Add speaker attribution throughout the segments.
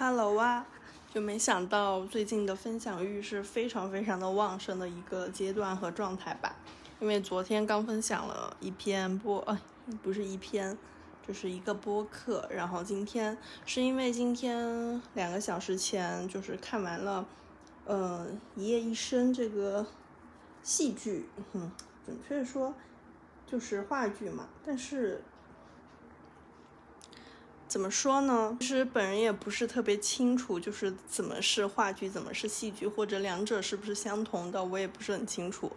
Speaker 1: Hello 啊，就没想到最近的分享欲是非常非常的旺盛的一个阶段和状态吧。因为昨天刚分享了一篇播，呃，不是一篇，就是一个播客。然后今天是因为今天两个小时前就是看完了，呃，《一夜一生》这个戏剧，嗯，准确说就是话剧嘛，但是。怎么说呢？其实本人也不是特别清楚，就是怎么是话剧，怎么是戏剧，或者两者是不是相同的，我也不是很清楚。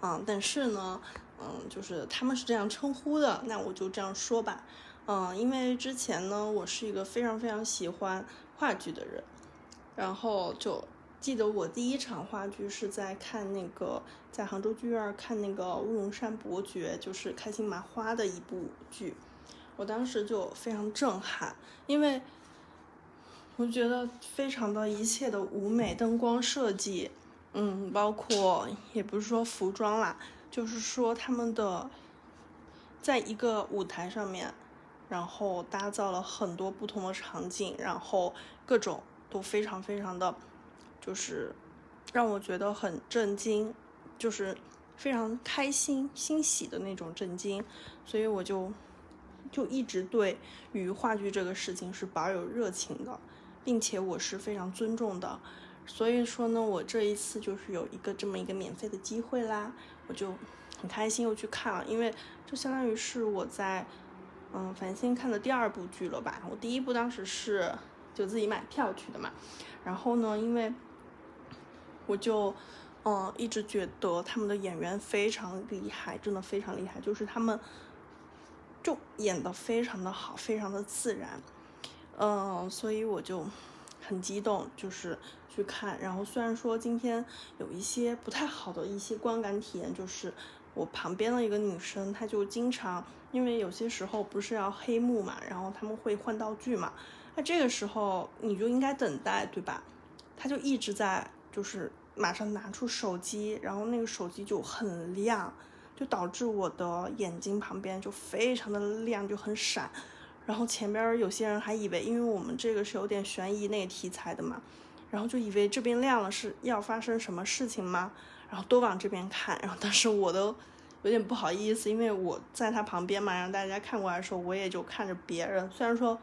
Speaker 1: 嗯，但是呢，嗯，就是他们是这样称呼的，那我就这样说吧。嗯，因为之前呢，我是一个非常非常喜欢话剧的人，然后就记得我第一场话剧是在看那个在杭州剧院看那个《乌龙山伯爵》，就是开心麻花的一部剧。我当时就非常震撼，因为我觉得非常的一切的舞美、灯光设计，嗯，包括也不是说服装啦，就是说他们的在一个舞台上面，然后打造了很多不同的场景，然后各种都非常非常的，就是让我觉得很震惊，就是非常开心、欣喜的那种震惊，所以我就。就一直对于话剧这个事情是保有热情的，并且我是非常尊重的，所以说呢，我这一次就是有一个这么一个免费的机会啦，我就很开心又去看了，因为就相当于是我在嗯繁星看的第二部剧了吧，我第一部当时是就自己买票去的嘛，然后呢，因为我就嗯一直觉得他们的演员非常厉害，真的非常厉害，就是他们。就演得非常的好，非常的自然，嗯，所以我就很激动，就是去看。然后虽然说今天有一些不太好的一些观感体验，就是我旁边的一个女生，她就经常因为有些时候不是要黑幕嘛，然后他们会换道具嘛，那这个时候你就应该等待，对吧？她就一直在就是马上拿出手机，然后那个手机就很亮。就导致我的眼睛旁边就非常的亮，就很闪。然后前边有些人还以为，因为我们这个是有点悬疑那个题材的嘛，然后就以为这边亮了是要发生什么事情吗？然后都往这边看。然后当时我都有点不好意思，因为我在他旁边嘛，让大家看过来的时候，我也就看着别人。虽然说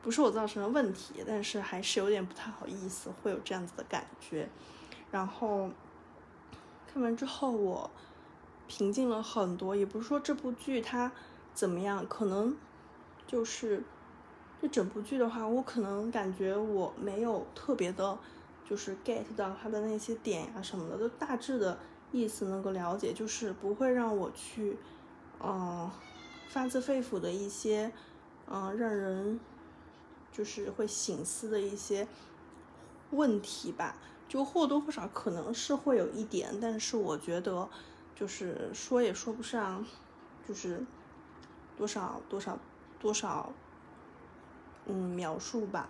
Speaker 1: 不是我造成的问题，但是还是有点不太好意思，会有这样子的感觉。然后看完之后我。平静了很多，也不是说这部剧它怎么样，可能就是这整部剧的话，我可能感觉我没有特别的，就是 get 到它的那些点呀什么的，都大致的意思能够了解，就是不会让我去，嗯，发自肺腑的一些，嗯，让人就是会醒思的一些问题吧，就或多或少可能是会有一点，但是我觉得。就是说也说不上，就是多少多少多少，嗯，描述吧。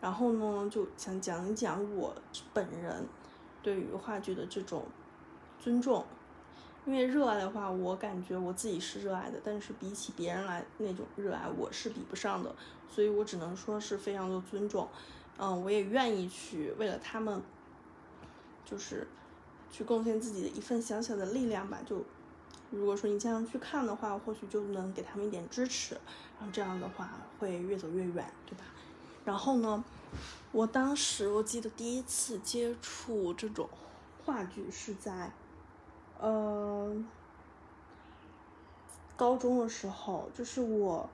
Speaker 1: 然后呢，就想讲一讲我本人对于话剧的这种尊重。因为热爱的话，我感觉我自己是热爱的，但是比起别人来那种热爱，我是比不上的。所以我只能说是非常的尊重。嗯，我也愿意去为了他们，就是。去贡献自己的一份小小的力量吧。就如果说你经常去看的话，或许就能给他们一点支持，然后这样的话会越走越远，对吧？然后呢，我当时我记得第一次接触这种话剧是在，呃，高中的时候，就是我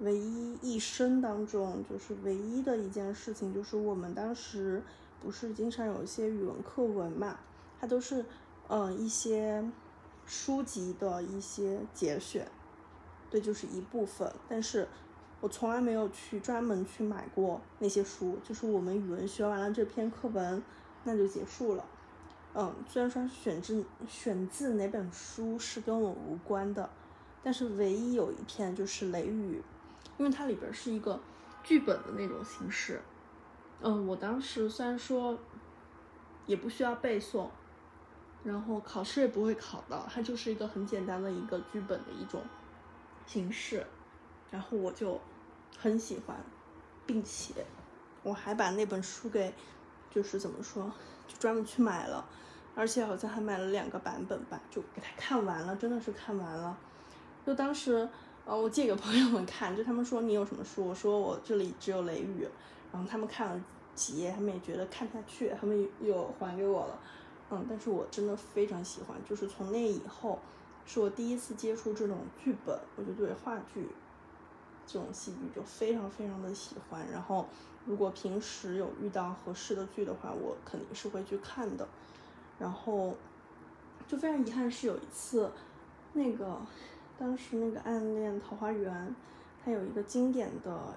Speaker 1: 唯一一生当中就是唯一的一件事情，就是我们当时不是经常有一些语文课文嘛。它都是，嗯，一些书籍的一些节选，对，就是一部分。但是我从来没有去专门去买过那些书，就是我们语文学完了这篇课文，那就结束了。嗯，虽然说选自选自哪本书是跟我无关的，但是唯一有一篇就是《雷雨》，因为它里边是一个剧本的那种形式。嗯，我当时虽然说也不需要背诵。然后考试也不会考到，它就是一个很简单的一个剧本的一种形式，然后我就很喜欢，并且我还把那本书给，就是怎么说，就专门去买了，而且好像还买了两个版本吧，就给他看完了，真的是看完了。就当时，呃，我借给朋友们看，就他们说你有什么书，我说我这里只有《雷雨》，然后他们看了几页，他们也觉得看不下去，他们又还给我了。嗯，但是我真的非常喜欢，就是从那以后，是我第一次接触这种剧本，我就对话剧这种戏剧就非常非常的喜欢。然后，如果平时有遇到合适的剧的话，我肯定是会去看的。然后，就非常遗憾是有一次，那个当时那个《暗恋桃花源》，它有一个经典的。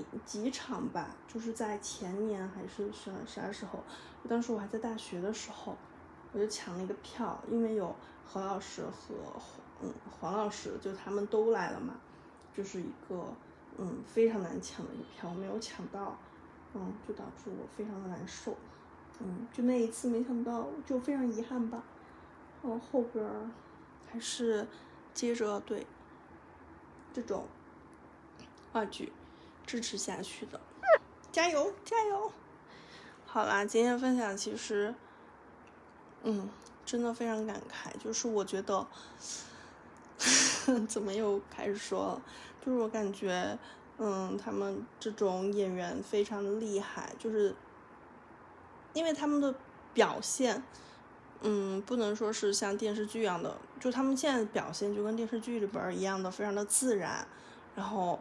Speaker 1: 一几场吧，就是在前年还是啥啥时候？当时我还在大学的时候，我就抢了一个票，因为有何老师和嗯黄老师，就他们都来了嘛，就是一个嗯非常难抢的一个票，我没有抢到，嗯，就导致我非常的难受，嗯，就那一次没想到，就非常遗憾吧。然后后边还是接着对这种话剧。支持下去的，加油加油！好啦，今天分享其实，嗯，真的非常感慨。就是我觉得，怎么又开始说了？就是我感觉，嗯，他们这种演员非常的厉害，就是因为他们的表现，嗯，不能说是像电视剧一样的，就他们现在表现就跟电视剧里边一样的，非常的自然，然后。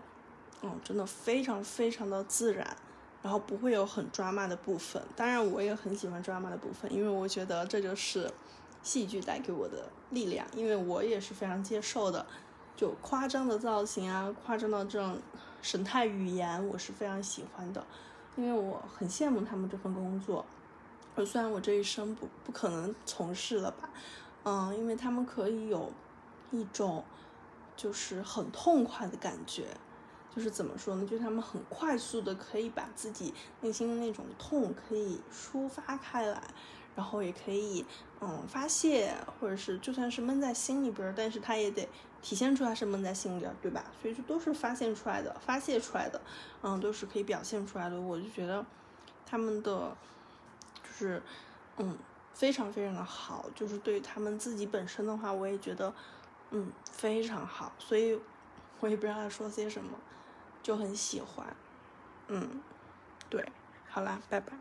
Speaker 1: 嗯，真的非常非常的自然，然后不会有很抓马的部分。当然，我也很喜欢抓马的部分，因为我觉得这就是戏剧带给我的力量。因为我也是非常接受的，就夸张的造型啊，夸张的这种神态语言，我是非常喜欢的。因为我很羡慕他们这份工作，虽然我这一生不不可能从事了吧，嗯，因为他们可以有一种就是很痛快的感觉。就是怎么说呢？就是他们很快速的可以把自己内心的那种痛可以抒发开来，然后也可以嗯发泄，或者是就算是闷在心里边，但是他也得体现出来是闷在心里边，对吧？所以这都是发现出来的，发泄出来的，嗯，都是可以表现出来的。我就觉得他们的就是嗯非常非常的好，就是对于他们自己本身的话，我也觉得嗯非常好，所以我也不知道说些什么。就很喜欢，嗯，对，好啦，拜拜。